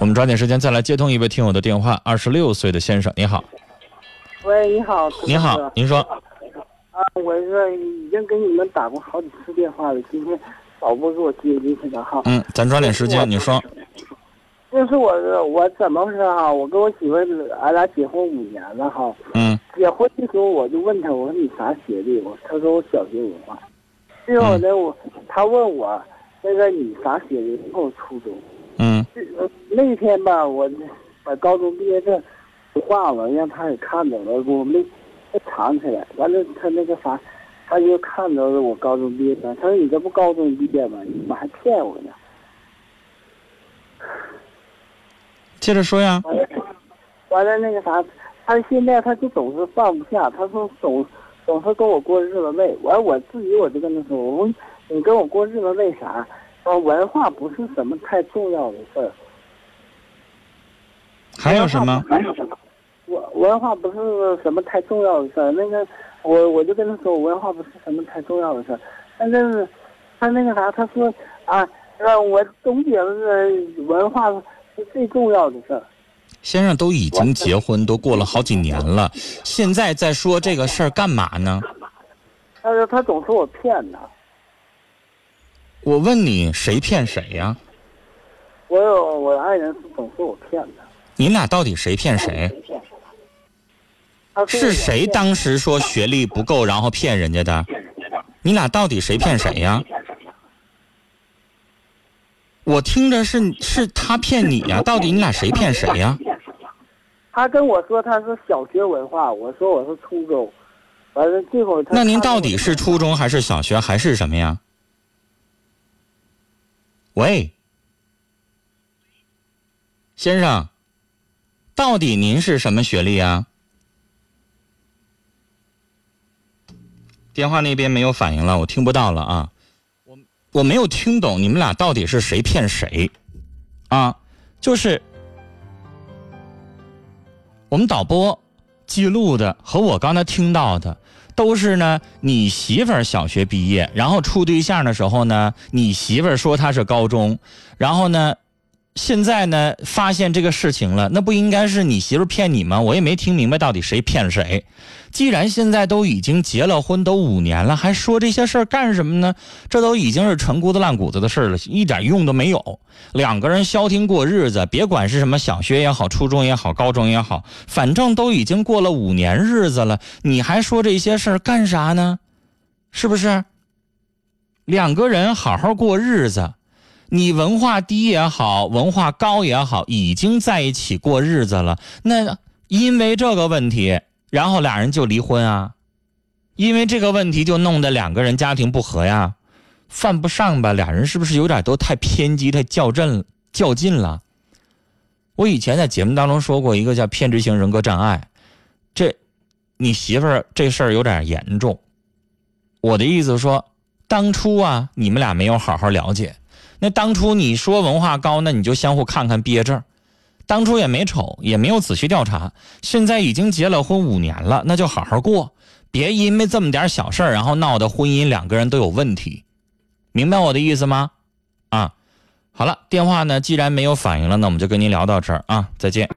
我们抓紧时间再来接通一位听友的电话。二十六岁的先生，你好。喂，你好。你好，您说。啊，我是已经给你们打过好几次电话了，今天导播给我接进去的哈。嗯，咱抓紧时间，你说。就是我，我怎么回事啊？我跟我媳妇儿，俺俩结婚五年了哈。嗯。结婚的时候我就问他，我说你啥学历？我他说我小学文化。最后呢，我他问我那个你啥学历？我初中。嗯。那天吧，我把高中毕业证忘了，让他给看着了，我没藏起来。完了，他那个啥，他就看着了我高中毕业证。他说你这不高中毕业吗？你怎么还骗我呢？接着说呀。完了，那个啥，他现在他就总是放不下，他说总总是跟我过日子累。完，我自己我就跟他说，我说你跟我过日子累啥？说文化不是什么太重要的事儿。还有什么？还有什么？文文化不是什么太重要的事儿。那个，我我就跟他说，文化不是什么太重要的事儿。但是，他那个啥，他说啊，我总觉得文化。是最重要的事儿。先生都已经结婚，都过了好几年了，现在在说这个事儿干嘛呢？他说他总说我骗他。我问你，谁骗谁呀？我有我爱人总说我骗他。你俩到底谁骗谁？是谁当时说学历不够，然后骗人家的？你俩到底谁骗谁呀？我听着是是他骗你呀，到底你俩谁骗谁呀？他跟我说他是小学文化，我说我是初中，完了最后那您到底是初中还是小学还是什么呀？喂，先生，到底您是什么学历啊？电话那边没有反应了，我听不到了啊。我没有听懂你们俩到底是谁骗谁，啊，就是我们导播记录的和我刚才听到的都是呢。你媳妇儿小学毕业，然后处对象的时候呢，你媳妇儿说她是高中，然后呢。现在呢，发现这个事情了，那不应该是你媳妇骗你吗？我也没听明白到底谁骗谁。既然现在都已经结了婚，都五年了，还说这些事儿干什么呢？这都已经是陈骨子烂谷子的事了，一点用都没有。两个人消停过日子，别管是什么小学也好，初中也好，高中也好，反正都已经过了五年日子了，你还说这些事儿干啥呢？是不是？两个人好好过日子。你文化低也好，文化高也好，已经在一起过日子了。那因为这个问题，然后俩人就离婚啊？因为这个问题就弄得两个人家庭不和呀？犯不上吧？俩人是不是有点都太偏激、太较真、较劲了？我以前在节目当中说过一个叫偏执型人格障碍，这你媳妇儿这事儿有点严重。我的意思说，当初啊，你们俩没有好好了解。那当初你说文化高，那你就相互看看毕业证，当初也没瞅，也没有仔细调查。现在已经结了婚五年了，那就好好过，别因为这么点小事然后闹得婚姻两个人都有问题，明白我的意思吗？啊，好了，电话呢既然没有反应了，那我们就跟您聊到这儿啊，再见。